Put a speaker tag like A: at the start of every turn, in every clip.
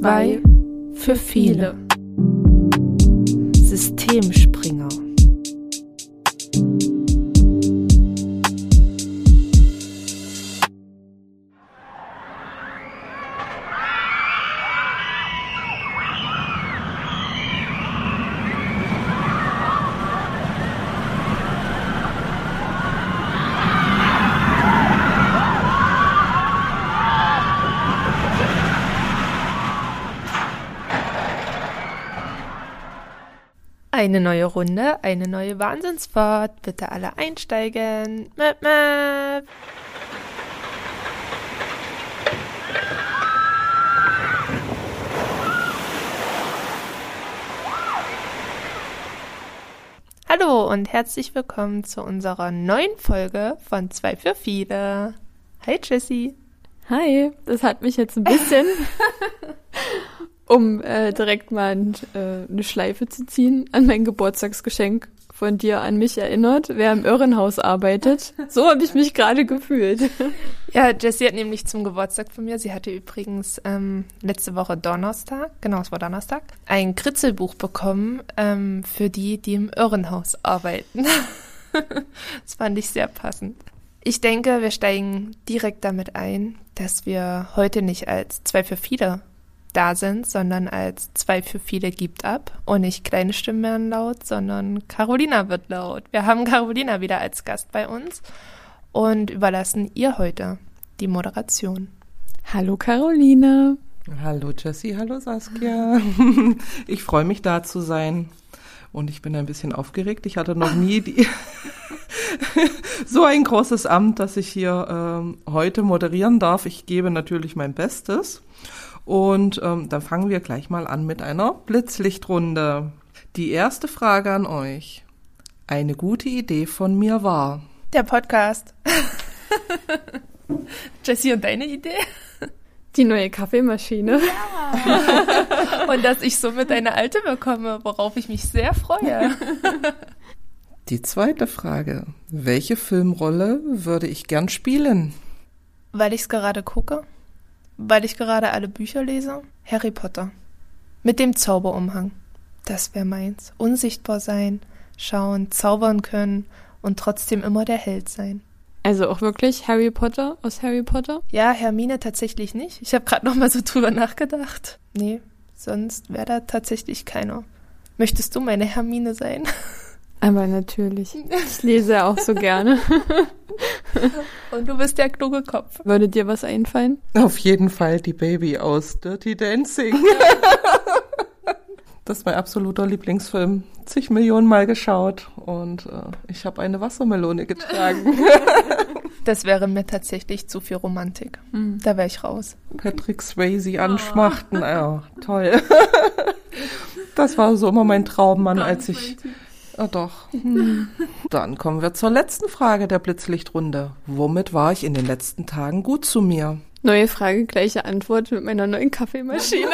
A: Zwei für viele. Eine neue Runde, eine neue Wahnsinnsfahrt. Bitte alle einsteigen. Möp, möp. Hallo und herzlich willkommen zu unserer neuen Folge von Zwei für viele. Hi Jessie.
B: Hi, das hat mich jetzt ein bisschen um äh, direkt mal äh, eine Schleife zu ziehen, an mein Geburtstagsgeschenk von dir an mich erinnert, wer im Irrenhaus arbeitet. So habe ich mich gerade gefühlt.
A: Ja, Jessie hat nämlich zum Geburtstag von mir, sie hatte übrigens ähm, letzte Woche Donnerstag, genau, es war Donnerstag, ein Kritzelbuch bekommen ähm, für die, die im Irrenhaus arbeiten. das fand ich sehr passend. Ich denke, wir steigen direkt damit ein, dass wir heute nicht als zwei für viele da sind, sondern als zwei für viele gibt ab. Und nicht kleine Stimmen werden laut, sondern Carolina wird laut. Wir haben Carolina wieder als Gast bei uns und überlassen ihr heute die Moderation.
B: Hallo Carolina.
C: Hallo Jessie, hallo Saskia. Ich freue mich da zu sein. Und ich bin ein bisschen aufgeregt. Ich hatte noch nie die so ein großes Amt, dass ich hier ähm, heute moderieren darf. Ich gebe natürlich mein Bestes. Und ähm, dann fangen wir gleich mal an mit einer Blitzlichtrunde. Die erste Frage an euch. Eine gute Idee von mir war.
A: Der Podcast. Jessie, und deine Idee?
B: Die neue Kaffeemaschine.
A: Ja. und dass ich somit eine alte bekomme, worauf ich mich sehr freue.
C: Die zweite Frage. Welche Filmrolle würde ich gern spielen?
A: Weil ich es gerade gucke weil ich gerade alle Bücher lese? Harry Potter. Mit dem Zauberumhang. Das wäre meins. Unsichtbar sein, schauen, zaubern können und trotzdem immer der Held sein.
B: Also auch wirklich Harry Potter aus Harry Potter?
A: Ja, Hermine tatsächlich nicht. Ich habe gerade noch mal so drüber nachgedacht. Nee, sonst wäre da tatsächlich keiner. Möchtest du meine Hermine sein?
B: Aber natürlich. Ich lese auch so gerne.
A: Und du bist der kluge Kopf.
B: Würde dir was einfallen?
C: Auf jeden Fall die Baby aus Dirty Dancing. Das ist mein absoluter Lieblingsfilm. Zig Millionen Mal geschaut und äh, ich habe eine Wassermelone getragen.
A: Das wäre mir tatsächlich zu viel Romantik. Mhm. Da wäre ich raus.
C: Patrick Swayze anschmachten, oh. ja, toll. Das war so immer mein Traummann, als ich Ah, doch. Dann kommen wir zur letzten Frage der Blitzlichtrunde. Womit war ich in den letzten Tagen gut zu mir?
B: Neue Frage, gleiche Antwort mit meiner neuen Kaffeemaschine.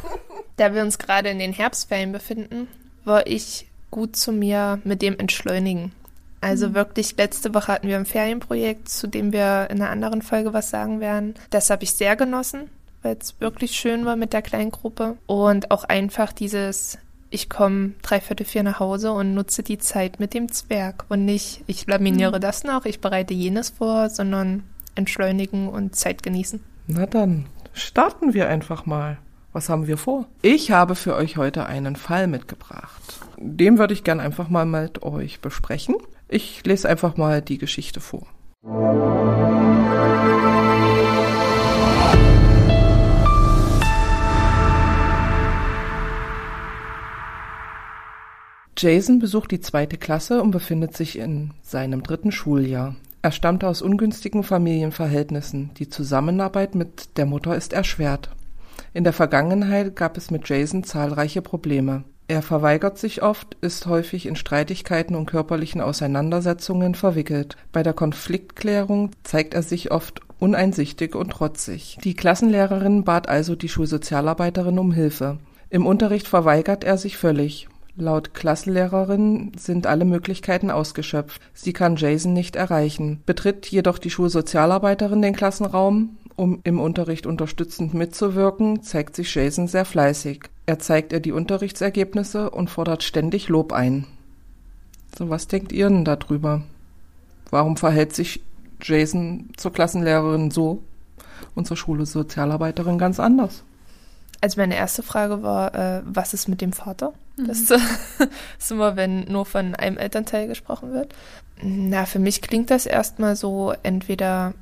A: da wir uns gerade in den Herbstferien befinden, war ich gut zu mir mit dem Entschleunigen. Also mhm. wirklich, letzte Woche hatten wir ein Ferienprojekt, zu dem wir in einer anderen Folge was sagen werden. Das habe ich sehr genossen, weil es wirklich schön war mit der kleinen Gruppe. Und auch einfach dieses ich komme dreiviertel vier nach Hause und nutze die Zeit mit dem Zwerg und nicht, ich laminiere mhm. das noch, ich bereite jenes vor, sondern entschleunigen und Zeit genießen.
C: Na dann, starten wir einfach mal. Was haben wir vor? Ich habe für euch heute einen Fall mitgebracht. Den würde ich gern einfach mal mit euch besprechen. Ich lese einfach mal die Geschichte vor. Jason besucht die zweite Klasse und befindet sich in seinem dritten Schuljahr. Er stammte aus ungünstigen Familienverhältnissen. Die Zusammenarbeit mit der Mutter ist erschwert. In der Vergangenheit gab es mit Jason zahlreiche Probleme. Er verweigert sich oft, ist häufig in Streitigkeiten und körperlichen Auseinandersetzungen verwickelt. Bei der Konfliktklärung zeigt er sich oft uneinsichtig und trotzig. Die Klassenlehrerin bat also die Schulsozialarbeiterin um Hilfe. Im Unterricht verweigert er sich völlig. Laut Klassenlehrerin sind alle Möglichkeiten ausgeschöpft. Sie kann Jason nicht erreichen, betritt jedoch die Schulsozialarbeiterin den Klassenraum, Um im Unterricht unterstützend mitzuwirken, zeigt sich Jason sehr fleißig. Er zeigt ihr die Unterrichtsergebnisse und fordert ständig Lob ein. So, was denkt ihr denn darüber? Warum verhält sich Jason zur Klassenlehrerin so und zur Schule Sozialarbeiterin ganz anders?
A: Also meine erste Frage war, äh, was ist mit dem Vater? Mhm. Das ist immer, wenn nur von einem Elternteil gesprochen wird. Na, für mich klingt das erstmal so, entweder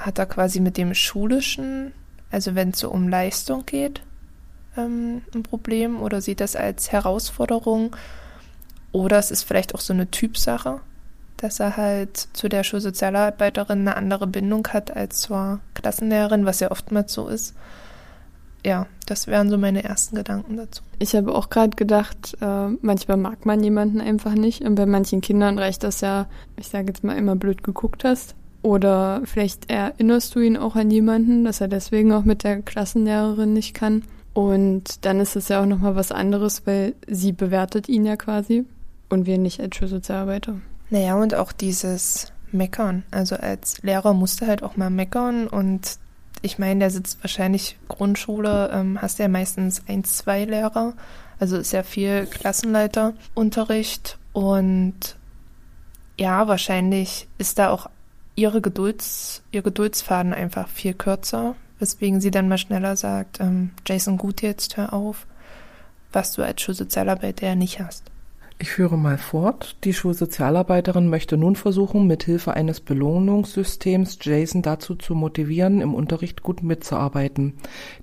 A: hat er quasi mit dem Schulischen, also wenn es so um Leistung geht, ähm, ein Problem oder sieht das als Herausforderung. Oder es ist vielleicht auch so eine Typsache, dass er halt zu der Schulsozialarbeiterin eine andere Bindung hat als zur Klassenlehrerin, was ja oftmals so ist. Ja, das wären so meine ersten Gedanken dazu.
B: Ich habe auch gerade gedacht, äh, manchmal mag man jemanden einfach nicht und bei manchen Kindern reicht das ja, ich sage jetzt mal immer blöd geguckt hast. Oder vielleicht erinnerst du ihn auch an jemanden, dass er deswegen auch mit der Klassenlehrerin nicht kann. Und dann ist es ja auch nochmal was anderes, weil sie bewertet ihn ja quasi und wir nicht als Schulsozialarbeiter.
A: Naja, und auch dieses Meckern. Also als Lehrer musste halt auch mal meckern und ich meine, der sitzt wahrscheinlich Grundschule, ähm, hast ja meistens ein, zwei Lehrer, also ist ja viel Klassenleiterunterricht und ja, wahrscheinlich ist da auch ihre Gedulds, ihr Geduldsfaden einfach viel kürzer, weswegen sie dann mal schneller sagt, ähm, Jason, gut jetzt, hör auf, was du als Schulsozialarbeiter ja nicht hast.
C: Ich führe mal fort. Die Schulsozialarbeiterin möchte nun versuchen, mit Hilfe eines Belohnungssystems Jason dazu zu motivieren, im Unterricht gut mitzuarbeiten.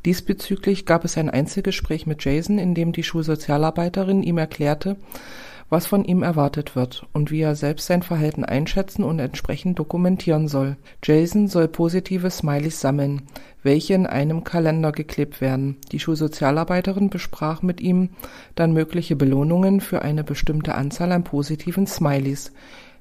C: Diesbezüglich gab es ein Einzelgespräch mit Jason, in dem die Schulsozialarbeiterin ihm erklärte, was von ihm erwartet wird und wie er selbst sein Verhalten einschätzen und entsprechend dokumentieren soll. Jason soll positive Smileys sammeln, welche in einem Kalender geklebt werden. Die Schulsozialarbeiterin besprach mit ihm dann mögliche Belohnungen für eine bestimmte Anzahl an positiven Smileys.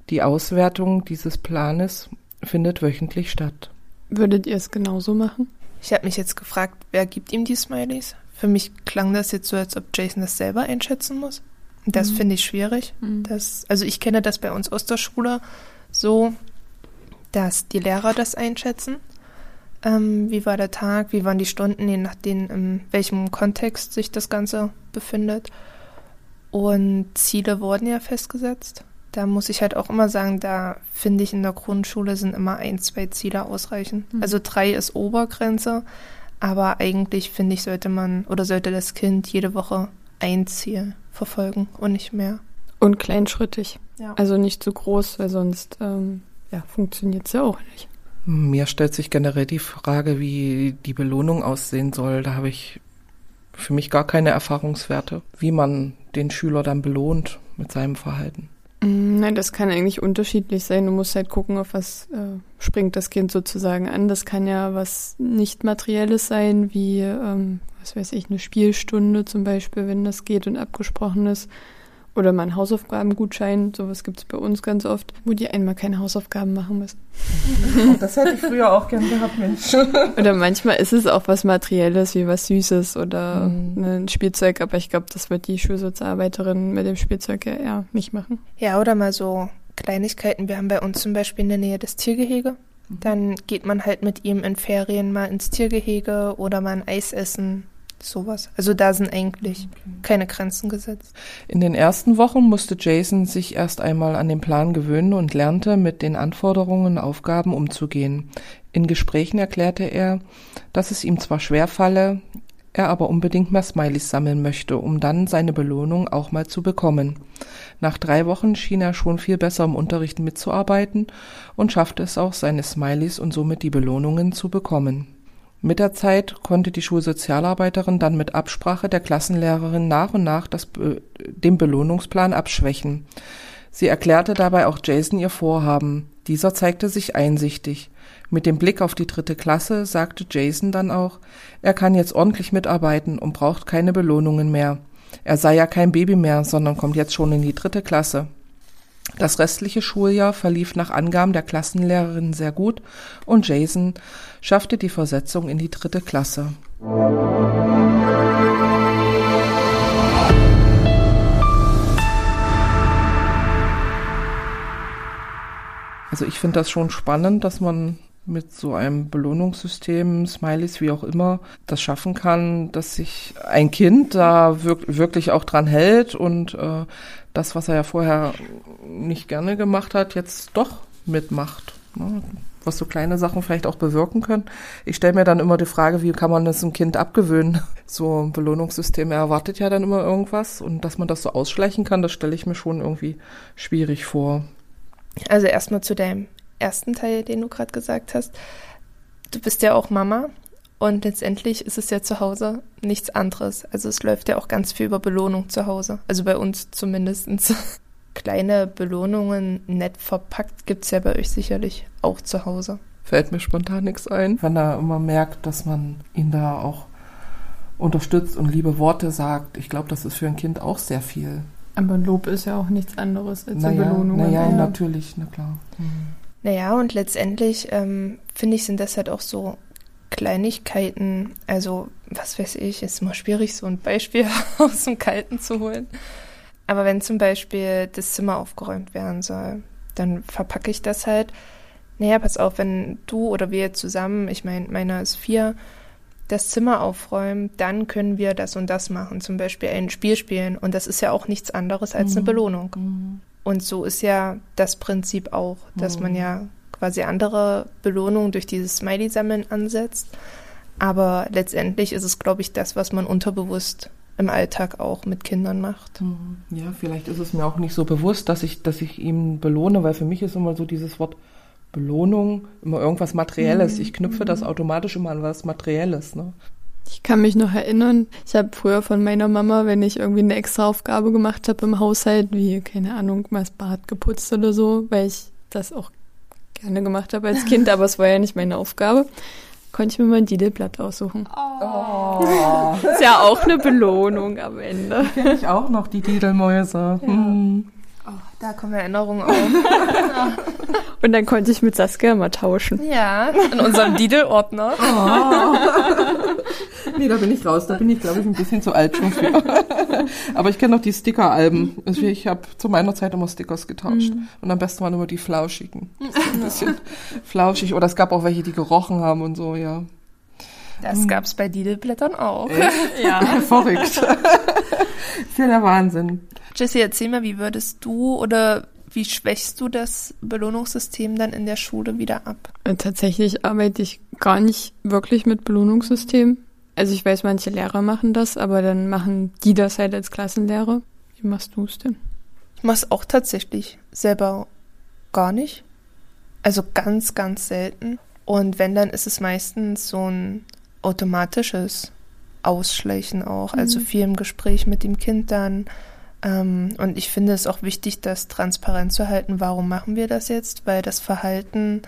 C: Die Auswertung dieses Planes findet wöchentlich statt.
B: Würdet ihr es genauso machen?
A: Ich habe mich jetzt gefragt, wer gibt ihm die Smileys? Für mich klang das jetzt so, als ob Jason das selber einschätzen muss. Das mhm. finde ich schwierig. Mhm. Das, also ich kenne das bei uns aus der Schule so, dass die Lehrer das einschätzen. Ähm, wie war der Tag, wie waren die Stunden, je nachdem, in welchem Kontext sich das Ganze befindet. Und Ziele wurden ja festgesetzt. Da muss ich halt auch immer sagen, da finde ich in der Grundschule sind immer ein, zwei Ziele ausreichend. Mhm. Also drei ist Obergrenze, aber eigentlich finde ich, sollte man oder sollte das Kind jede Woche ein Ziel verfolgen und nicht mehr.
B: Und kleinschrittig. Ja. Also nicht zu groß, weil sonst ähm, ja, funktioniert es ja auch nicht.
C: Mir stellt sich generell die Frage, wie die Belohnung aussehen soll. Da habe ich für mich gar keine Erfahrungswerte, wie man den Schüler dann belohnt mit seinem Verhalten.
B: Mm, nein, das kann eigentlich unterschiedlich sein. Du musst halt gucken, auf was äh, springt das Kind sozusagen an. Das kann ja was nicht materielles sein, wie ähm, was weiß ich, eine Spielstunde zum Beispiel, wenn das geht und abgesprochen ist. Oder mal einen Hausaufgabengutschein, sowas gibt es bei uns ganz oft, wo die einmal keine Hausaufgaben machen müssen.
C: Oh, das hätte ich früher auch gern gehabt, Mensch.
B: Oder manchmal ist es auch was Materielles, wie was Süßes oder mhm. ein Spielzeug, aber ich glaube, das wird die Schulsozialarbeiterin mit dem Spielzeug ja eher nicht machen.
A: Ja, oder mal so Kleinigkeiten. Wir haben bei uns zum Beispiel in der Nähe das Tiergehege. Mhm. Dann geht man halt mit ihm in Ferien mal ins Tiergehege oder mal ein Eis essen sowas. Also da sind eigentlich keine Grenzen gesetzt.
C: In den ersten Wochen musste Jason sich erst einmal an den Plan gewöhnen und lernte, mit den Anforderungen und Aufgaben umzugehen. In Gesprächen erklärte er, dass es ihm zwar schwer falle, er aber unbedingt mehr Smileys sammeln möchte, um dann seine Belohnung auch mal zu bekommen. Nach drei Wochen schien er schon viel besser im Unterricht mitzuarbeiten und schaffte es auch, seine Smileys und somit die Belohnungen zu bekommen. Mit der Zeit konnte die Schulsozialarbeiterin dann mit Absprache der Klassenlehrerin nach und nach das, den Belohnungsplan abschwächen. Sie erklärte dabei auch Jason ihr Vorhaben. Dieser zeigte sich einsichtig. Mit dem Blick auf die dritte Klasse sagte Jason dann auch, er kann jetzt ordentlich mitarbeiten und braucht keine Belohnungen mehr. Er sei ja kein Baby mehr, sondern kommt jetzt schon in die dritte Klasse. Das restliche Schuljahr verlief nach Angaben der Klassenlehrerin sehr gut und Jason schaffte die Versetzung in die dritte Klasse. Also ich finde das schon spannend, dass man mit so einem Belohnungssystem, Smileys, wie auch immer, das schaffen kann, dass sich ein Kind da wirk wirklich auch dran hält und äh, das, was er ja vorher nicht gerne gemacht hat, jetzt doch mitmacht. Ne? Was so kleine Sachen vielleicht auch bewirken können. Ich stelle mir dann immer die Frage, wie kann man das einem Kind abgewöhnen? So ein Belohnungssystem erwartet ja dann immer irgendwas und dass man das so ausschleichen kann, das stelle ich mir schon irgendwie schwierig vor.
A: Also erstmal zu deinem ersten Teil, den du gerade gesagt hast. Du bist ja auch Mama und letztendlich ist es ja zu Hause nichts anderes. Also es läuft ja auch ganz viel über Belohnung zu Hause. Also bei uns zumindest. Kleine Belohnungen nett verpackt gibt es ja bei euch sicherlich auch zu Hause.
C: Fällt mir spontan nichts ein. Wenn er immer merkt, dass man ihn da auch unterstützt und liebe Worte sagt, ich glaube, das ist für ein Kind auch sehr viel.
B: Aber Lob ist ja auch nichts anderes als
C: naja,
B: eine Belohnung.
C: Naja, ja. natürlich, na klar. Mhm.
A: Naja, und letztendlich ähm, finde ich, sind das halt auch so Kleinigkeiten. Also, was weiß ich, ist immer schwierig, so ein Beispiel aus dem Kalten zu holen. Aber wenn zum Beispiel das Zimmer aufgeräumt werden soll, dann verpacke ich das halt. Naja, pass auf, wenn du oder wir zusammen, ich meine, meiner ist vier, das Zimmer aufräumen, dann können wir das und das machen, zum Beispiel ein Spiel spielen. Und das ist ja auch nichts anderes als mhm. eine Belohnung. Mhm. Und so ist ja das Prinzip auch, dass mhm. man ja quasi andere Belohnungen durch dieses Smiley-Sammeln ansetzt. Aber letztendlich ist es, glaube ich, das, was man unterbewusst im Alltag auch mit Kindern macht.
C: Mhm. Ja, vielleicht ist es mir auch nicht so bewusst, dass ich, dass ich ihm belohne, weil für mich ist immer so dieses Wort Belohnung immer irgendwas Materielles. Mhm. Ich knüpfe das automatisch immer an was Materielles. Ne?
B: Ich kann mich noch erinnern, ich habe früher von meiner Mama, wenn ich irgendwie eine extra Aufgabe gemacht habe im Haushalt, wie, keine Ahnung, mal das Bad geputzt oder so, weil ich das auch gerne gemacht habe als Kind, aber es war ja nicht meine Aufgabe, konnte ich mir mal ein Didelblatt aussuchen. Oh. ist ja auch eine Belohnung am Ende.
C: Kenne ich auch noch, die Didelmäuse. Ja. Hm.
A: Da kommen Erinnerungen auf.
B: Und dann konnte ich mit Saskia mal tauschen.
A: Ja, in unserem Didel-Ordner. Oh.
C: nee, da bin ich raus. Da bin ich, glaube ich, ein bisschen zu alt schon für. Aber ich kenne noch die Sticker-Alben. Also ich habe zu meiner Zeit immer Stickers getauscht. Mhm. Und am besten waren immer die flauschigen. Ein bisschen flauschig. Oder es gab auch welche, die gerochen haben und so, ja.
A: Das hm. gab's bei Didelblättern auch.
C: ja. Verrückt. ist ja der Wahnsinn.
A: Jessie, erzähl mal, wie würdest du oder wie schwächst du das Belohnungssystem dann in der Schule wieder ab?
B: Tatsächlich arbeite ich gar nicht wirklich mit Belohnungssystem. Also ich weiß, manche Lehrer machen das, aber dann machen die das halt als Klassenlehrer. Wie machst du es denn?
A: Ich mache es auch tatsächlich selber gar nicht. Also ganz, ganz selten. Und wenn, dann ist es meistens so ein automatisches Ausschleichen auch. Also mhm. viel im Gespräch mit dem Kind dann ähm, und ich finde es auch wichtig, das transparent zu halten, warum machen wir das jetzt, weil das Verhalten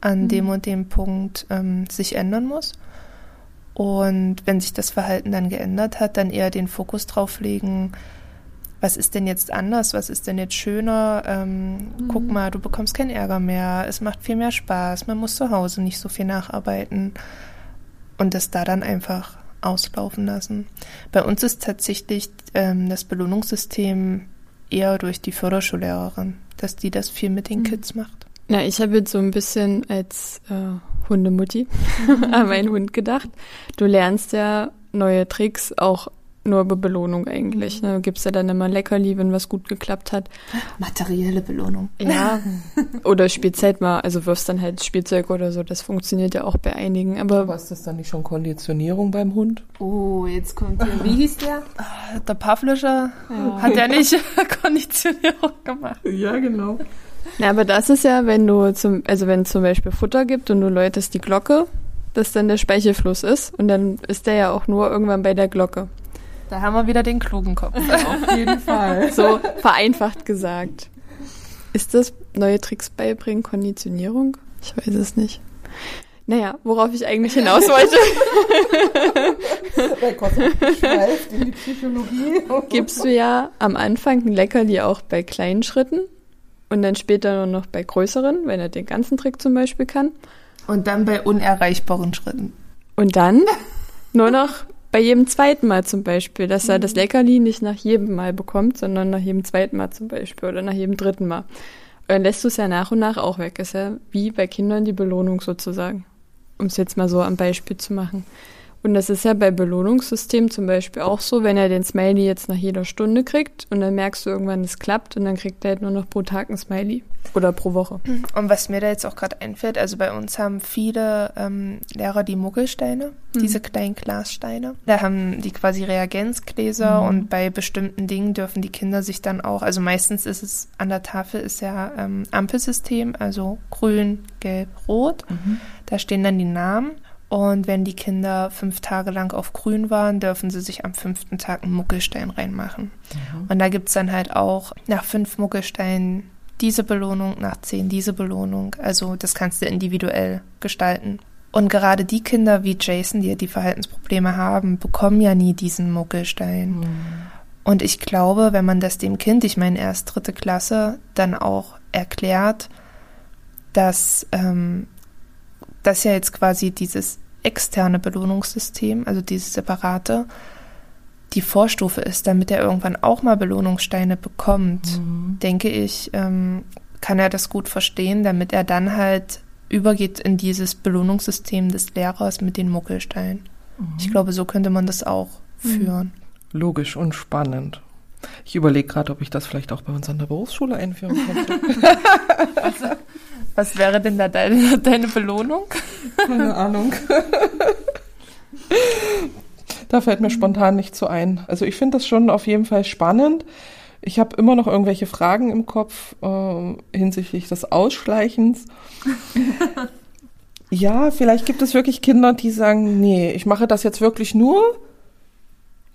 A: an mhm. dem und dem Punkt ähm, sich ändern muss. Und wenn sich das Verhalten dann geändert hat, dann eher den Fokus drauf legen, was ist denn jetzt anders, was ist denn jetzt schöner? Ähm, mhm. Guck mal, du bekommst keinen Ärger mehr, es macht viel mehr Spaß, man muss zu Hause nicht so viel nacharbeiten. Und das da dann einfach auslaufen lassen. Bei uns ist tatsächlich ähm, das Belohnungssystem eher durch die Förderschullehrerin, dass die das viel mit den mhm. Kids macht.
B: Ja, ich habe jetzt so ein bisschen als äh, Hundemutti an meinen Hund gedacht. Du lernst ja neue Tricks auch nur über Belohnung eigentlich. Ne? Du gibst ja dann immer Leckerli, wenn was gut geklappt hat.
A: Materielle Belohnung.
B: Ja. oder spielst halt mal, also wirfst dann halt Spielzeug oder so. Das funktioniert ja auch bei einigen. Aber,
C: aber ist das dann nicht schon Konditionierung beim Hund?
A: Oh, jetzt kommt hier. Wie hieß der? Der Pavlischer. Ja. Hat der nicht Konditionierung gemacht?
C: Ja, genau.
B: Ja, aber das ist ja, wenn du zum, also wenn es zum Beispiel Futter gibt und du läutest die Glocke, dass dann der Speichelfluss ist und dann ist der ja auch nur irgendwann bei der Glocke.
A: Da haben wir wieder den klugen Kopf.
C: Auf jeden Fall.
B: So vereinfacht gesagt. Ist das neue Tricks beibringen Konditionierung? Ich weiß es nicht. Naja, worauf ich eigentlich hinaus wollte. in die Psychologie. Gibst du ja am Anfang ein Leckerli auch bei kleinen Schritten und dann später nur noch bei größeren, wenn er den ganzen Trick zum Beispiel kann.
A: Und dann bei unerreichbaren Schritten.
B: Und dann nur noch bei jedem zweiten Mal zum Beispiel, dass er das mhm. Leckerli nicht nach jedem Mal bekommt, sondern nach jedem zweiten Mal zum Beispiel oder nach jedem dritten Mal. dann lässt du es ja nach und nach auch weg. Ist ja wie bei Kindern die Belohnung sozusagen. Um es jetzt mal so am Beispiel zu machen. Und das ist ja bei Belohnungssystemen zum Beispiel auch so, wenn er den Smiley jetzt nach jeder Stunde kriegt und dann merkst du irgendwann, es klappt und dann kriegt er halt nur noch pro Tag ein Smiley oder pro Woche.
A: Und was mir da jetzt auch gerade einfällt, also bei uns haben viele ähm, Lehrer die Muggelsteine, mhm. diese kleinen Glassteine. Da haben die quasi Reagenzgläser mhm. und bei bestimmten Dingen dürfen die Kinder sich dann auch, also meistens ist es an der Tafel ist ja ähm, Ampelsystem, also grün, gelb, rot. Mhm. Da stehen dann die Namen. Und wenn die Kinder fünf Tage lang auf grün waren, dürfen sie sich am fünften Tag einen Muckelstein reinmachen. Mhm. Und da gibt's dann halt auch nach fünf Muckelsteinen diese Belohnung, nach zehn diese Belohnung. Also das kannst du individuell gestalten. Und gerade die Kinder wie Jason, die die Verhaltensprobleme haben, bekommen ja nie diesen Muckelstein. Mhm. Und ich glaube, wenn man das dem Kind, ich meine erst dritte Klasse, dann auch erklärt, dass ähm, das ja jetzt quasi dieses externe Belohnungssystem, also dieses separate, die Vorstufe ist, damit er irgendwann auch mal Belohnungssteine bekommt, mhm. denke ich, ähm, kann er das gut verstehen, damit er dann halt übergeht in dieses Belohnungssystem des Lehrers mit den Muckelsteinen. Mhm. Ich glaube, so könnte man das auch mhm. führen.
C: Logisch und spannend. Ich überlege gerade, ob ich das vielleicht auch bei uns an der Berufsschule einführen könnte.
A: also, was wäre denn da deine, deine Belohnung?
C: Keine Ahnung. da fällt mir spontan nicht so ein. Also ich finde das schon auf jeden Fall spannend. Ich habe immer noch irgendwelche Fragen im Kopf äh, hinsichtlich des Ausschleichens. ja, vielleicht gibt es wirklich Kinder, die sagen, nee, ich mache das jetzt wirklich nur,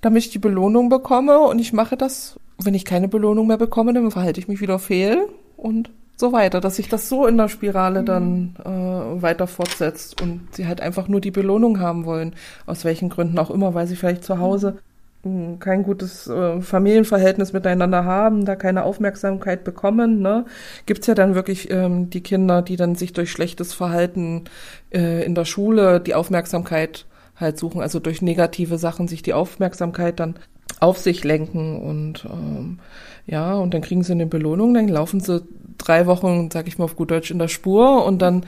C: damit ich die Belohnung bekomme und ich mache das, wenn ich keine Belohnung mehr bekomme, dann verhalte ich mich wieder fehl und so weiter, dass sich das so in der Spirale dann äh, weiter fortsetzt und sie halt einfach nur die Belohnung haben wollen, aus welchen Gründen auch immer, weil sie vielleicht zu Hause mhm. kein gutes äh, Familienverhältnis miteinander haben, da keine Aufmerksamkeit bekommen, ne, gibt's ja dann wirklich ähm, die Kinder, die dann sich durch schlechtes Verhalten äh, in der Schule die Aufmerksamkeit halt suchen, also durch negative Sachen sich die Aufmerksamkeit dann auf sich lenken und ähm, ja, und dann kriegen sie eine Belohnung, dann laufen sie drei Wochen, sag ich mal auf gut Deutsch, in der Spur und dann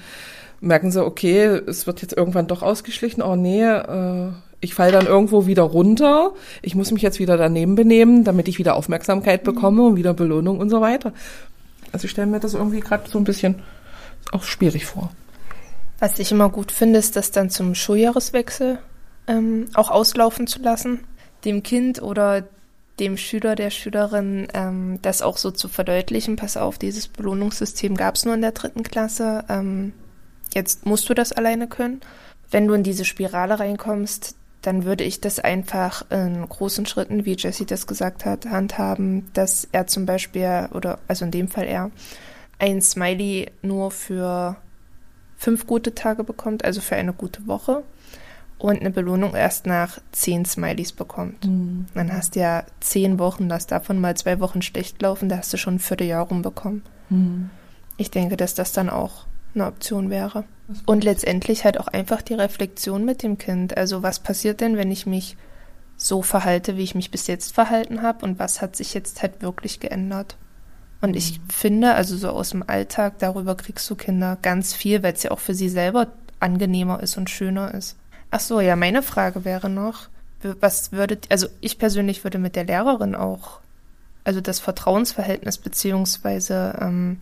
C: merken sie, okay, es wird jetzt irgendwann doch ausgeschlichen, oh nee, äh, ich falle dann irgendwo wieder runter, ich muss mich jetzt wieder daneben benehmen, damit ich wieder Aufmerksamkeit mhm. bekomme und wieder Belohnung und so weiter. Also ich stelle mir das irgendwie gerade so ein bisschen auch schwierig vor.
A: Was ich immer gut finde, ist, das dann zum Schuljahreswechsel ähm, auch auslaufen zu lassen, dem Kind oder dem Schüler, der Schülerin, ähm, das auch so zu verdeutlichen. Pass auf, dieses Belohnungssystem gab es nur in der dritten Klasse. Ähm, jetzt musst du das alleine können. Wenn du in diese Spirale reinkommst, dann würde ich das einfach in großen Schritten, wie Jesse das gesagt hat, handhaben, dass er zum Beispiel, oder also in dem Fall er, ein Smiley nur für fünf gute Tage bekommt, also für eine gute Woche und eine Belohnung erst nach zehn Smileys bekommt. Mhm. Dann hast du ja zehn Wochen, lass davon mal zwei Wochen schlecht laufen, da hast du schon ein Vierteljahr rumbekommen. Mhm. Ich denke, dass das dann auch eine Option wäre. Und letztendlich halt auch einfach die Reflexion mit dem Kind. Also was passiert denn, wenn ich mich so verhalte, wie ich mich bis jetzt verhalten habe und was hat sich jetzt halt wirklich geändert? Und ich mhm. finde, also so aus dem Alltag, darüber kriegst du Kinder ganz viel, weil es ja auch für sie selber angenehmer ist und schöner ist. Ach so, ja, meine Frage wäre noch, was würdet, also ich persönlich würde mit der Lehrerin auch, also das Vertrauensverhältnis beziehungsweise ähm,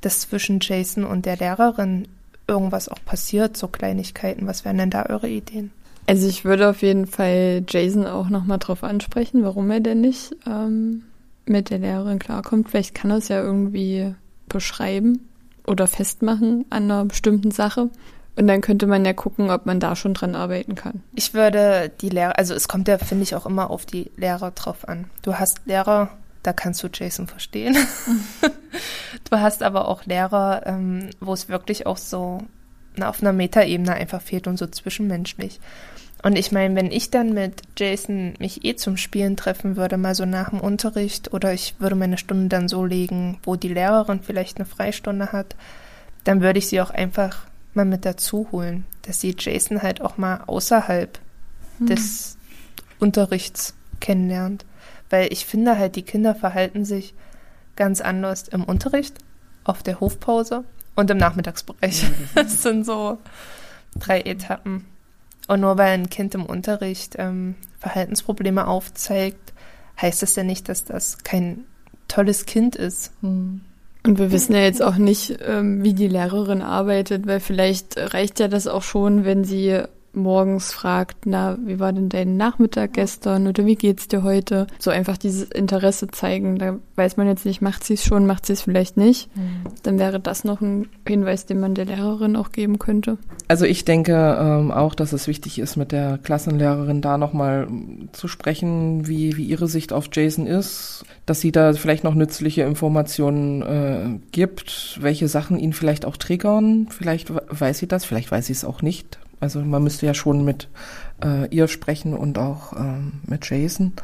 A: das zwischen Jason und der Lehrerin irgendwas auch passiert, so Kleinigkeiten. Was wären denn da eure Ideen?
B: Also ich würde auf jeden Fall Jason auch nochmal drauf ansprechen, warum er denn nicht ähm, mit der Lehrerin klarkommt. Vielleicht kann er es ja irgendwie beschreiben oder festmachen an einer bestimmten Sache. Und dann könnte man ja gucken, ob man da schon dran arbeiten kann.
A: Ich würde die Lehrer, also es kommt ja, finde ich, auch immer auf die Lehrer drauf an. Du hast Lehrer, da kannst du Jason verstehen. du hast aber auch Lehrer, ähm, wo es wirklich auch so na, auf einer Metaebene einfach fehlt und so zwischenmenschlich. Und ich meine, wenn ich dann mit Jason mich eh zum Spielen treffen würde, mal so nach dem Unterricht, oder ich würde meine Stunde dann so legen, wo die Lehrerin vielleicht eine Freistunde hat, dann würde ich sie auch einfach mal mit dazu holen, dass sie Jason halt auch mal außerhalb hm. des Unterrichts kennenlernt. Weil ich finde halt, die Kinder verhalten sich ganz anders im Unterricht auf der Hofpause und im Nachmittagsbereich. Das sind so drei Etappen. Und nur weil ein Kind im Unterricht ähm, Verhaltensprobleme aufzeigt, heißt das ja nicht, dass das kein tolles Kind ist.
B: Hm. Und wir wissen ja jetzt auch nicht, ähm, wie die Lehrerin arbeitet, weil vielleicht reicht ja das auch schon, wenn sie morgens fragt, na, wie war denn dein Nachmittag gestern oder wie geht's dir heute? So einfach dieses Interesse zeigen. Da weiß man jetzt nicht, macht sie es schon, macht sie es vielleicht nicht. Mhm. Dann wäre das noch ein Hinweis, den man der Lehrerin auch geben könnte.
C: Also ich denke ähm, auch, dass es wichtig ist, mit der Klassenlehrerin da nochmal zu sprechen, wie, wie ihre Sicht auf Jason ist, dass sie da vielleicht noch nützliche Informationen äh, gibt, welche Sachen ihn vielleicht auch triggern. Vielleicht weiß sie das, vielleicht weiß sie es auch nicht also man müsste ja schon mit äh, ihr sprechen und auch ähm, mit Jason.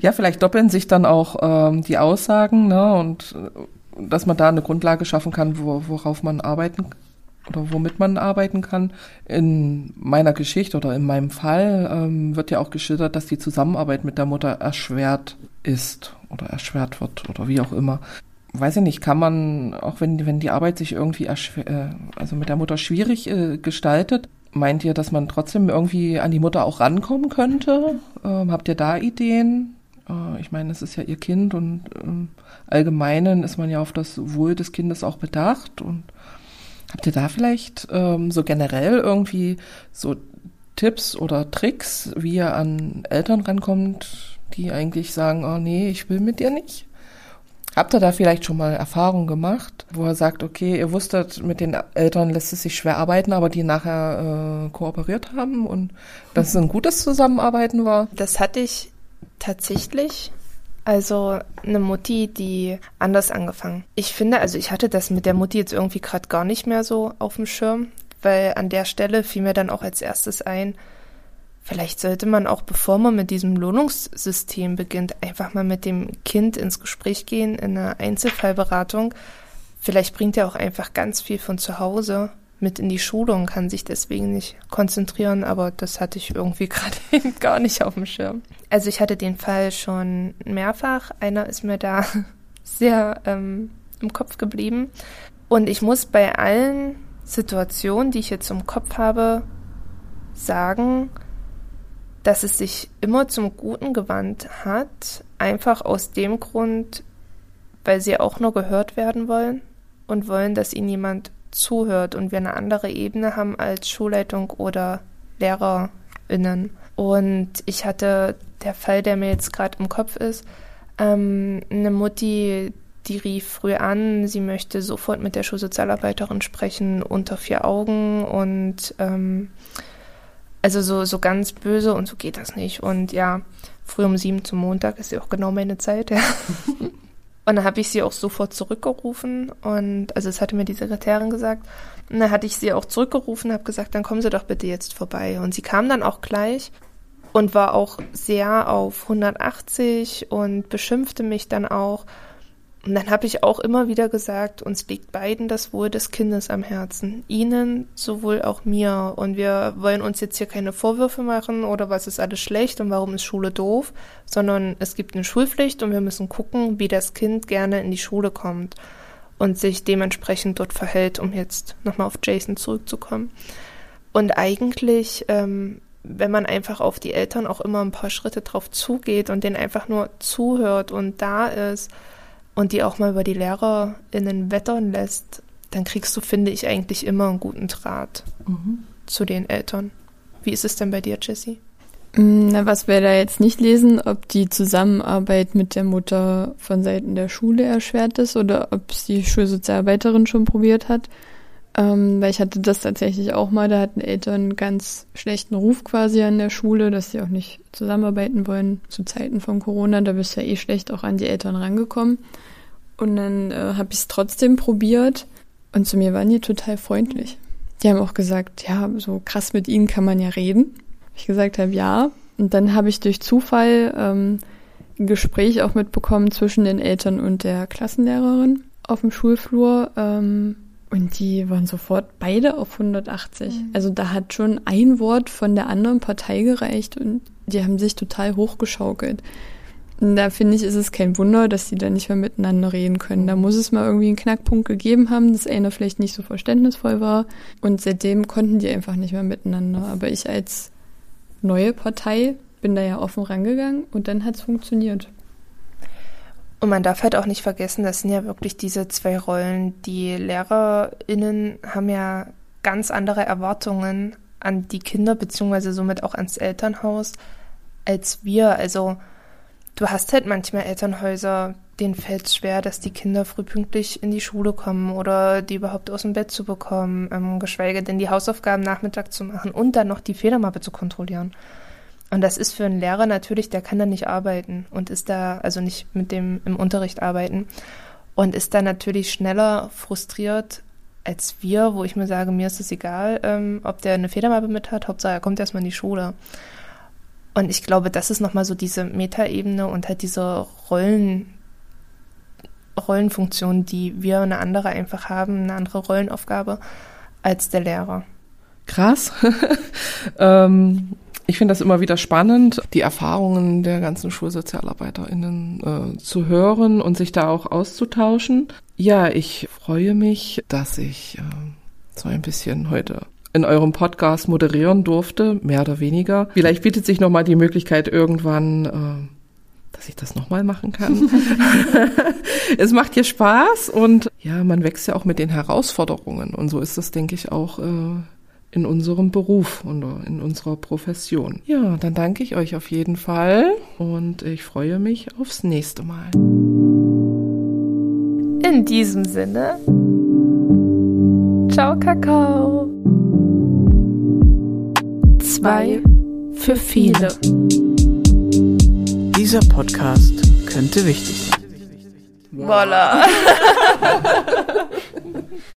C: Ja, vielleicht doppeln sich dann auch ähm, die Aussagen, ne? Und äh, dass man da eine Grundlage schaffen kann, wo, worauf man arbeiten oder womit man arbeiten kann. In meiner Geschichte oder in meinem Fall ähm, wird ja auch geschildert, dass die Zusammenarbeit mit der Mutter erschwert ist oder erschwert wird oder wie auch immer weiß ich nicht, kann man, auch wenn, wenn die Arbeit sich irgendwie äh, also mit der Mutter schwierig äh, gestaltet, meint ihr, dass man trotzdem irgendwie an die Mutter auch rankommen könnte? Ähm, habt ihr da Ideen? Äh, ich meine, es ist ja ihr Kind und im Allgemeinen ist man ja auf das Wohl des Kindes auch bedacht. Und habt ihr da vielleicht ähm, so generell irgendwie so Tipps oder Tricks, wie ihr an Eltern rankommt, die eigentlich sagen, oh nee, ich will mit dir nicht? Habt ihr da vielleicht schon mal Erfahrungen gemacht, wo er sagt, okay, ihr wusstet, mit den Eltern lässt es sich schwer arbeiten, aber die nachher äh, kooperiert haben und dass es ein gutes Zusammenarbeiten war?
A: Das hatte ich tatsächlich. Also eine Mutti, die anders angefangen. Ich finde, also ich hatte das mit der Mutti jetzt irgendwie gerade gar nicht mehr so auf dem Schirm, weil an der Stelle fiel mir dann auch als erstes ein, Vielleicht sollte man auch, bevor man mit diesem Lohnungssystem beginnt, einfach mal mit dem Kind ins Gespräch gehen in einer Einzelfallberatung. Vielleicht bringt er auch einfach ganz viel von zu Hause mit in die Schule und kann sich deswegen nicht konzentrieren, aber das hatte ich irgendwie gerade eben gar nicht auf dem Schirm. Also ich hatte den Fall schon mehrfach. Einer ist mir da sehr ähm, im Kopf geblieben. Und ich muss bei allen Situationen, die ich jetzt im Kopf habe, sagen, dass es sich immer zum Guten gewandt hat, einfach aus dem Grund, weil sie auch nur gehört werden wollen und wollen, dass ihnen jemand zuhört und wir eine andere Ebene haben als Schulleitung oder LehrerInnen. Und ich hatte der Fall, der mir jetzt gerade im Kopf ist, ähm, eine Mutti, die rief früh an, sie möchte sofort mit der Schulsozialarbeiterin sprechen unter vier Augen und ähm, also so, so ganz böse und so geht das nicht. Und ja, früh um sieben zum Montag ist ja auch genau meine Zeit, ja. und dann habe ich sie auch sofort zurückgerufen und also es hatte mir die Sekretärin gesagt. Und dann hatte ich sie auch zurückgerufen, habe gesagt, dann kommen Sie doch bitte jetzt vorbei. Und sie kam dann auch gleich und war auch sehr auf 180 und beschimpfte mich dann auch. Und dann habe ich auch immer wieder gesagt, uns liegt beiden das Wohl des Kindes am Herzen. Ihnen sowohl auch mir. Und wir wollen uns jetzt hier keine Vorwürfe machen oder was ist alles schlecht und warum ist Schule doof, sondern es gibt eine Schulpflicht und wir müssen gucken, wie das Kind gerne in die Schule kommt und sich dementsprechend dort verhält, um jetzt nochmal auf Jason zurückzukommen. Und eigentlich, ähm, wenn man einfach auf die Eltern auch immer ein paar Schritte drauf zugeht und denen einfach nur zuhört und da ist, und die auch mal über die LehrerInnen wettern lässt, dann kriegst du, finde ich, eigentlich immer einen guten Draht mhm. zu den Eltern. Wie ist es denn bei dir, Jessie?
B: Mm, na, was wir da jetzt nicht lesen, ob die Zusammenarbeit mit der Mutter von Seiten der Schule erschwert ist oder ob es die Schulsozialarbeiterin schon probiert hat. Ähm, weil ich hatte das tatsächlich auch mal, da hatten Eltern einen ganz schlechten Ruf quasi an der Schule, dass sie auch nicht zusammenarbeiten wollen zu Zeiten von Corona. Da bist du ja eh schlecht auch an die Eltern rangekommen. Und dann äh, habe ich es trotzdem probiert und zu mir waren die total freundlich. Die haben auch gesagt, ja, so krass mit ihnen kann man ja reden. Ich gesagt habe, ja. Und dann habe ich durch Zufall ähm, ein Gespräch auch mitbekommen zwischen den Eltern und der Klassenlehrerin auf dem Schulflur. Ähm, und die waren sofort beide auf 180. Mhm. Also da hat schon ein Wort von der anderen Partei gereicht und die haben sich total hochgeschaukelt. Da finde ich, ist es kein Wunder, dass die da nicht mehr miteinander reden können. Da muss es mal irgendwie einen Knackpunkt gegeben haben, dass einer vielleicht nicht so verständnisvoll war. Und seitdem konnten die einfach nicht mehr miteinander. Aber ich als neue Partei bin da ja offen rangegangen und dann hat es funktioniert.
A: Und man darf halt auch nicht vergessen, das sind ja wirklich diese zwei Rollen. Die LehrerInnen haben ja ganz andere Erwartungen an die Kinder, beziehungsweise somit auch ans Elternhaus, als wir. Also, du hast halt manchmal Elternhäuser, denen fällt es schwer, dass die Kinder frühpünktlich in die Schule kommen oder die überhaupt aus dem Bett zu bekommen, ähm, geschweige denn die Hausaufgaben Nachmittag zu machen und dann noch die Federmappe zu kontrollieren. Und das ist für einen Lehrer natürlich, der kann da nicht arbeiten und ist da, also nicht mit dem im Unterricht arbeiten und ist da natürlich schneller frustriert als wir, wo ich mir sage, mir ist es egal, ähm, ob der eine Federmappe mit hat, Hauptsache er kommt erstmal in die Schule. Und ich glaube, das ist nochmal so diese Metaebene und halt diese Rollen, Rollenfunktion, die wir eine andere einfach haben, eine andere Rollenaufgabe als der Lehrer.
C: Krass. ähm, ich finde das immer wieder spannend, die Erfahrungen der ganzen SchulsozialarbeiterInnen äh, zu hören und sich da auch auszutauschen. Ja, ich freue mich, dass ich äh, so ein bisschen heute in eurem Podcast moderieren durfte, mehr oder weniger. Vielleicht bietet sich nochmal die Möglichkeit irgendwann, äh, dass ich das nochmal machen kann. es macht hier Spaß und ja, man wächst ja auch mit den Herausforderungen und so ist das, denke ich, auch äh, in unserem Beruf und in unserer Profession. Ja, dann danke ich euch auf jeden Fall und ich freue mich aufs nächste Mal.
A: In diesem Sinne, ciao Kakao. Zwei für viele.
D: Dieser Podcast könnte wichtig sein.
A: Voila.